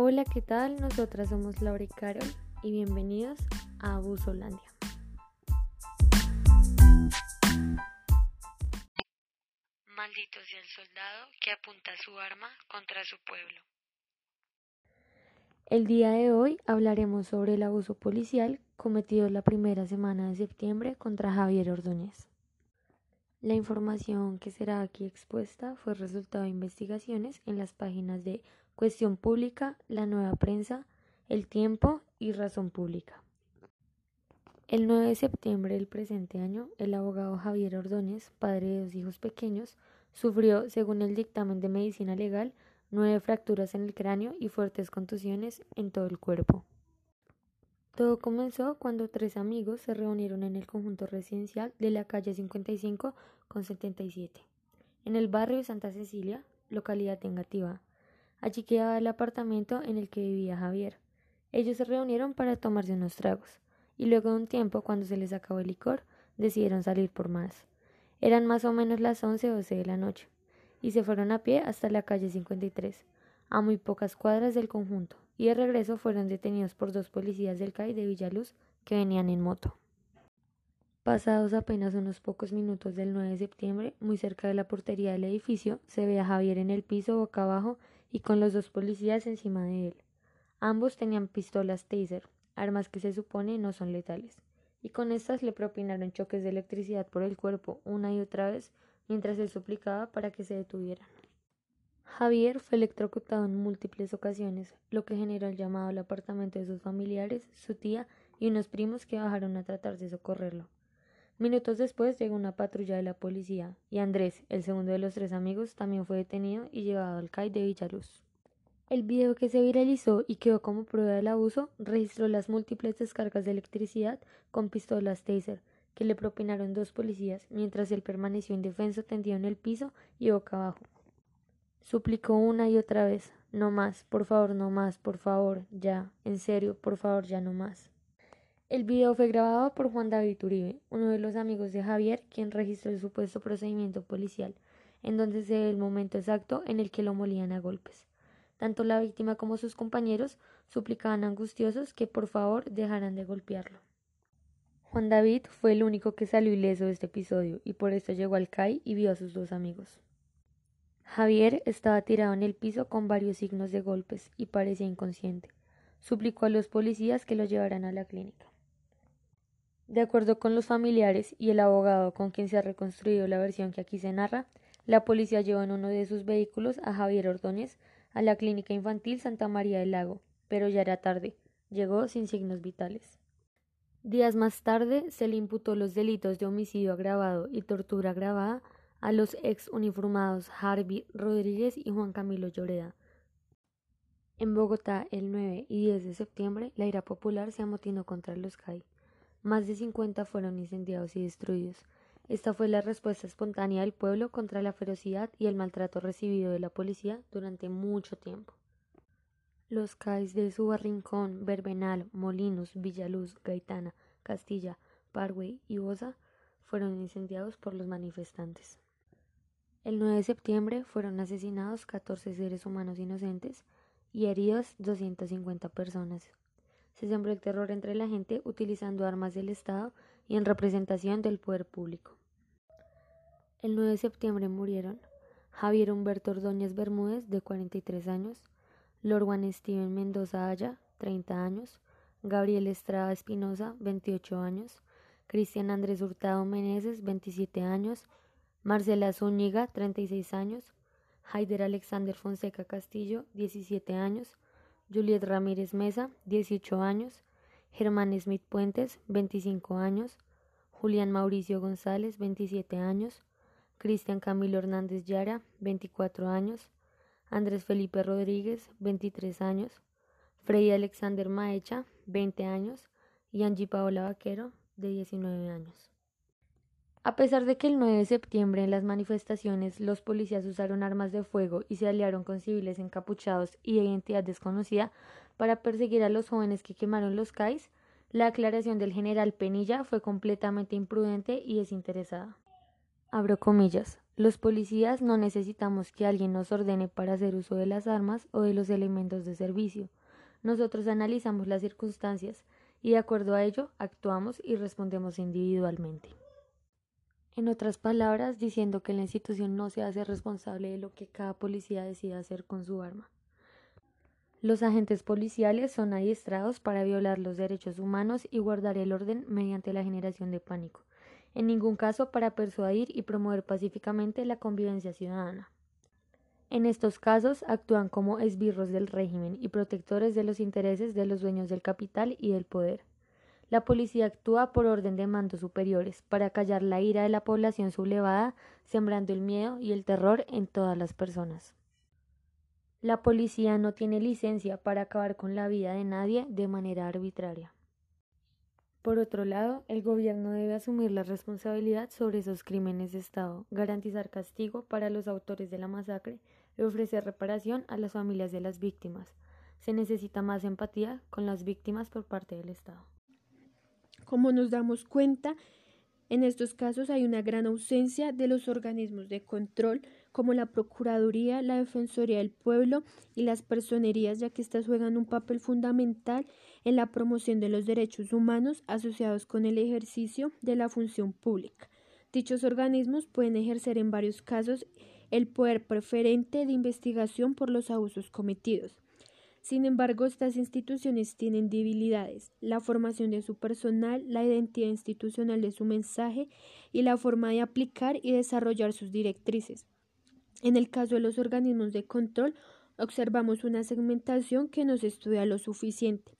Hola, ¿qué tal? Nosotras somos Laura y Carol y bienvenidos a Abusolandia. Maldito sea el soldado que apunta su arma contra su pueblo. El día de hoy hablaremos sobre el abuso policial cometido la primera semana de septiembre contra Javier Ordóñez. La información que será aquí expuesta fue resultado de investigaciones en las páginas de Cuestión Pública, La Nueva Prensa, El Tiempo y Razón Pública. El 9 de septiembre del presente año, el abogado Javier Ordóñez, padre de dos hijos pequeños, sufrió, según el dictamen de medicina legal, nueve fracturas en el cráneo y fuertes contusiones en todo el cuerpo. Todo comenzó cuando tres amigos se reunieron en el conjunto residencial de la calle 55 con 77, en el barrio Santa Cecilia, localidad tengativa. Allí quedaba el apartamento en el que vivía Javier. Ellos se reunieron para tomarse unos tragos, y luego de un tiempo, cuando se les acabó el licor, decidieron salir por más. Eran más o menos las once o doce de la noche y se fueron a pie hasta la calle 53, a muy pocas cuadras del conjunto, y de regreso fueron detenidos por dos policías del CAI de Villaluz que venían en moto. Pasados apenas unos pocos minutos del 9 de septiembre, muy cerca de la portería del edificio, se ve a Javier en el piso boca abajo y con los dos policías encima de él. Ambos tenían pistolas taser, armas que se supone no son letales, y con estas le propinaron choques de electricidad por el cuerpo una y otra vez mientras él suplicaba para que se detuvieran. Javier fue electrocutado en múltiples ocasiones, lo que generó el llamado al apartamento de sus familiares, su tía y unos primos que bajaron a tratar de socorrerlo. Minutos después llegó una patrulla de la policía y Andrés, el segundo de los tres amigos, también fue detenido y llevado al CAI de Villaluz. El video que se viralizó y quedó como prueba del abuso registró las múltiples descargas de electricidad con pistolas taser, que le propinaron dos policías, mientras él permaneció indefenso tendido en el piso y boca abajo. Suplicó una y otra vez No más, por favor, no más, por favor, ya, en serio, por favor, ya no más. El video fue grabado por Juan David Uribe, uno de los amigos de Javier, quien registró el supuesto procedimiento policial, en donde se ve el momento exacto en el que lo molían a golpes. Tanto la víctima como sus compañeros suplicaban angustiosos que por favor dejaran de golpearlo. Juan David fue el único que salió ileso de este episodio y por eso llegó al CAI y vio a sus dos amigos. Javier estaba tirado en el piso con varios signos de golpes y parecía inconsciente. Suplicó a los policías que lo llevaran a la clínica. De acuerdo con los familiares y el abogado con quien se ha reconstruido la versión que aquí se narra, la policía llevó en uno de sus vehículos a Javier Ordóñez a la clínica infantil Santa María del Lago, pero ya era tarde. Llegó sin signos vitales. Días más tarde se le imputó los delitos de homicidio agravado y tortura agravada a los ex uniformados Harvey Rodríguez y Juan Camilo Lloreda. En Bogotá, el 9 y 10 de septiembre, la ira popular se amotinó contra los CAI. Más de 50 fueron incendiados y destruidos. Esta fue la respuesta espontánea del pueblo contra la ferocidad y el maltrato recibido de la policía durante mucho tiempo. Los CAIs de Subarrincón, Berbenal, Molinos, Villaluz, Gaitana, Castilla, Parway y Bosa fueron incendiados por los manifestantes. El 9 de septiembre fueron asesinados 14 seres humanos inocentes y heridos 250 personas. Se sembró el terror entre la gente utilizando armas del Estado y en representación del poder público. El 9 de septiembre murieron Javier Humberto Ordóñez Bermúdez, de 43 años, Lord Juan Steven Mendoza Haya, 30 años, Gabriel Estrada Espinosa, 28 años, Cristian Andrés Hurtado Meneses, 27 años, Marcela Zúñiga, 36 años, Haider Alexander Fonseca Castillo, 17 años, Juliet Ramírez Mesa, 18 años, Germán Smith Puentes, 25 años, Julián Mauricio González, 27 años, Cristian Camilo Hernández Yara, 24 años, Andrés Felipe Rodríguez, 23 años, Freddy Alexander Maecha, 20 años, y Angie Paola Vaquero, de 19 años. A pesar de que el 9 de septiembre en las manifestaciones los policías usaron armas de fuego y se aliaron con civiles encapuchados y de identidad desconocida para perseguir a los jóvenes que quemaron los CAIs, la aclaración del general Penilla fue completamente imprudente y desinteresada. Abro comillas. Los policías no necesitamos que alguien nos ordene para hacer uso de las armas o de los elementos de servicio. Nosotros analizamos las circunstancias y de acuerdo a ello actuamos y respondemos individualmente. En otras palabras, diciendo que la institución no se hace responsable de lo que cada policía decida hacer con su arma. Los agentes policiales son adiestrados para violar los derechos humanos y guardar el orden mediante la generación de pánico en ningún caso para persuadir y promover pacíficamente la convivencia ciudadana. En estos casos actúan como esbirros del régimen y protectores de los intereses de los dueños del capital y del poder. La policía actúa por orden de mandos superiores para callar la ira de la población sublevada, sembrando el miedo y el terror en todas las personas. La policía no tiene licencia para acabar con la vida de nadie de manera arbitraria. Por otro lado, el gobierno debe asumir la responsabilidad sobre esos crímenes de Estado, garantizar castigo para los autores de la masacre y ofrecer reparación a las familias de las víctimas. Se necesita más empatía con las víctimas por parte del Estado. Como nos damos cuenta, en estos casos hay una gran ausencia de los organismos de control como la Procuraduría, la Defensoría del Pueblo y las personerías, ya que éstas juegan un papel fundamental en la promoción de los derechos humanos asociados con el ejercicio de la función pública. Dichos organismos pueden ejercer en varios casos el poder preferente de investigación por los abusos cometidos. Sin embargo, estas instituciones tienen debilidades, la formación de su personal, la identidad institucional de su mensaje y la forma de aplicar y desarrollar sus directrices. En el caso de los organismos de control, observamos una segmentación que no se estudia lo suficiente.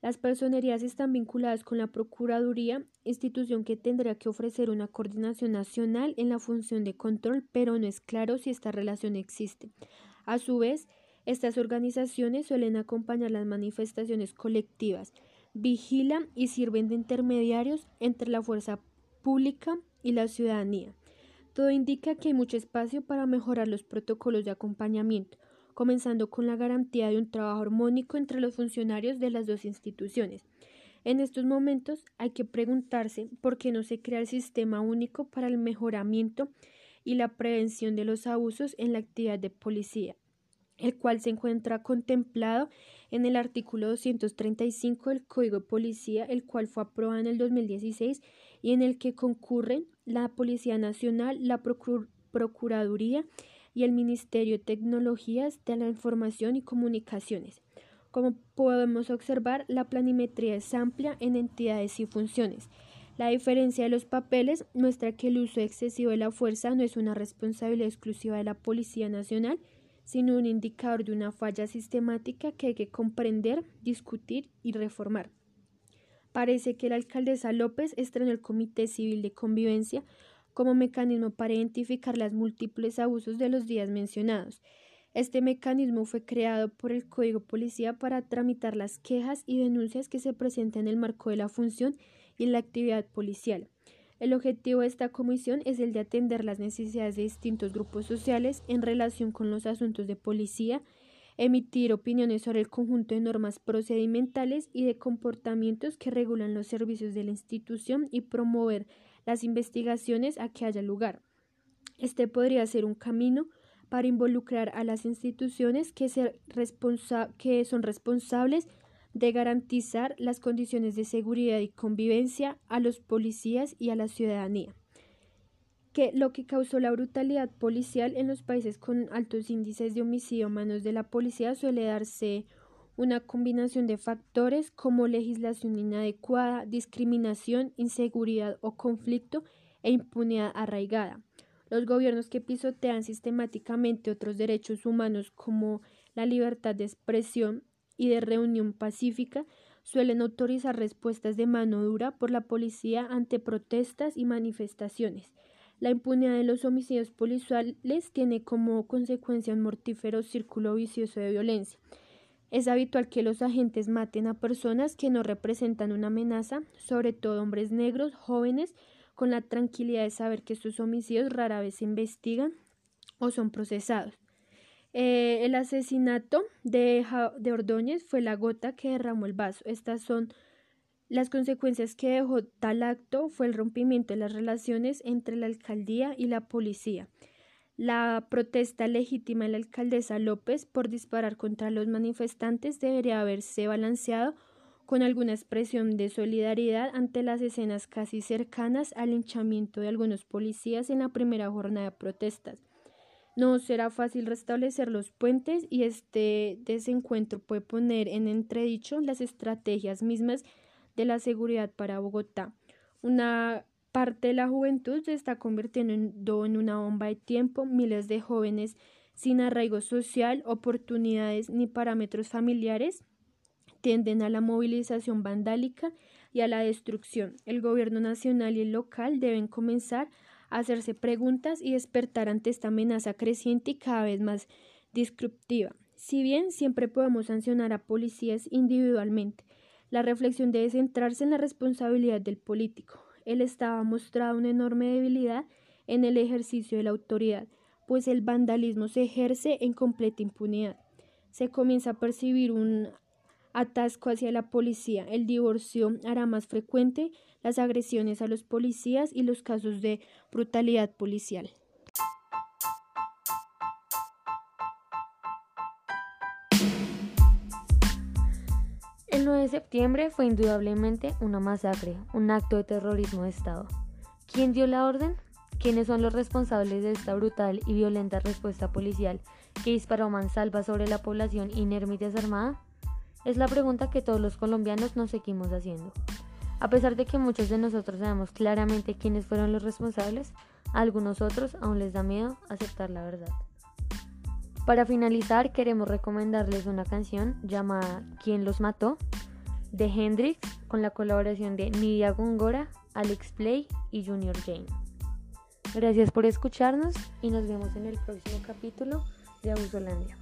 Las personerías están vinculadas con la Procuraduría, institución que tendrá que ofrecer una coordinación nacional en la función de control, pero no es claro si esta relación existe. A su vez, estas organizaciones suelen acompañar las manifestaciones colectivas, vigilan y sirven de intermediarios entre la fuerza pública y la ciudadanía. Todo indica que hay mucho espacio para mejorar los protocolos de acompañamiento, comenzando con la garantía de un trabajo armónico entre los funcionarios de las dos instituciones. En estos momentos hay que preguntarse por qué no se crea el sistema único para el mejoramiento y la prevención de los abusos en la actividad de policía, el cual se encuentra contemplado en el artículo 235 del Código de Policía, el cual fue aprobado en el 2016 y en el que concurren la Policía Nacional, la Procuraduría y el Ministerio de Tecnologías de la Información y Comunicaciones. Como podemos observar, la planimetría es amplia en entidades y funciones. La diferencia de los papeles muestra que el uso excesivo de la fuerza no es una responsabilidad exclusiva de la Policía Nacional, sino un indicador de una falla sistemática que hay que comprender, discutir y reformar. Parece que la alcaldesa López estrenó el Comité Civil de Convivencia como mecanismo para identificar los múltiples abusos de los días mencionados. Este mecanismo fue creado por el Código Policía para tramitar las quejas y denuncias que se presentan en el marco de la función y la actividad policial. El objetivo de esta comisión es el de atender las necesidades de distintos grupos sociales en relación con los asuntos de policía, emitir opiniones sobre el conjunto de normas procedimentales y de comportamientos que regulan los servicios de la institución y promover las investigaciones a que haya lugar. Este podría ser un camino para involucrar a las instituciones que, que son responsables de garantizar las condiciones de seguridad y convivencia a los policías y a la ciudadanía que lo que causó la brutalidad policial en los países con altos índices de homicidio a manos de la policía suele darse una combinación de factores como legislación inadecuada, discriminación, inseguridad o conflicto e impunidad arraigada. Los gobiernos que pisotean sistemáticamente otros derechos humanos como la libertad de expresión y de reunión pacífica suelen autorizar respuestas de mano dura por la policía ante protestas y manifestaciones la impunidad de los homicidios policiales tiene como consecuencia un mortífero círculo vicioso de violencia. Es habitual que los agentes maten a personas que no representan una amenaza, sobre todo hombres negros, jóvenes, con la tranquilidad de saber que estos homicidios rara vez se investigan o son procesados. Eh, el asesinato de, de Ordóñez fue la gota que derramó el vaso. Estas son Las consecuencias que dejó tal acto fue el rompimiento de las relaciones entre la alcaldía y la policía. La protesta legítima de la alcaldesa López por disparar contra los manifestantes debería haberse balanceado con alguna expresión de solidaridad ante las escenas casi cercanas al hinchamiento de algunos policías en la primera jornada de protestas. No será fácil restablecer los puentes y este desencuentro puede poner en entredicho las estrategias mismas de la seguridad para Bogotá. Una parte de la juventud se está convirtiendo en una bomba de tiempo, miles de jóvenes sin arraigo social, oportunidades ni parámetros familiares tienden a la movilización vandálica y a la destrucción. El gobierno nacional y el local deben comenzar hacerse preguntas y despertar ante esta amenaza creciente y cada vez más disruptiva. Si bien siempre podemos sancionar a policías individualmente, la reflexión debe centrarse en la responsabilidad del político. El Estado ha mostrado una enorme debilidad en el ejercicio de la autoridad, pues el vandalismo se ejerce en completa impunidad. Se comienza a percibir un atasco hacia la policía. El divorcio hará más frecuente las agresiones a los policías y los casos de brutalidad policial. El 9 de septiembre fue indudablemente una masacre, un acto de terrorismo de Estado. ¿Quién dio la orden? ¿Quiénes son los responsables de esta brutal y violenta respuesta policial que disparó mansalva sobre la población inerme y desarmada? Es la pregunta que todos los colombianos nos seguimos haciendo. A pesar de que muchos de nosotros sabemos claramente quiénes fueron los responsables, a algunos otros aún les da miedo aceptar la verdad. Para finalizar, queremos recomendarles una canción llamada ¿Quién los mató? de Hendrix con la colaboración de Nidia Gongora, Alex Play y Junior Jane. Gracias por escucharnos y nos vemos en el próximo capítulo de Abusolandia.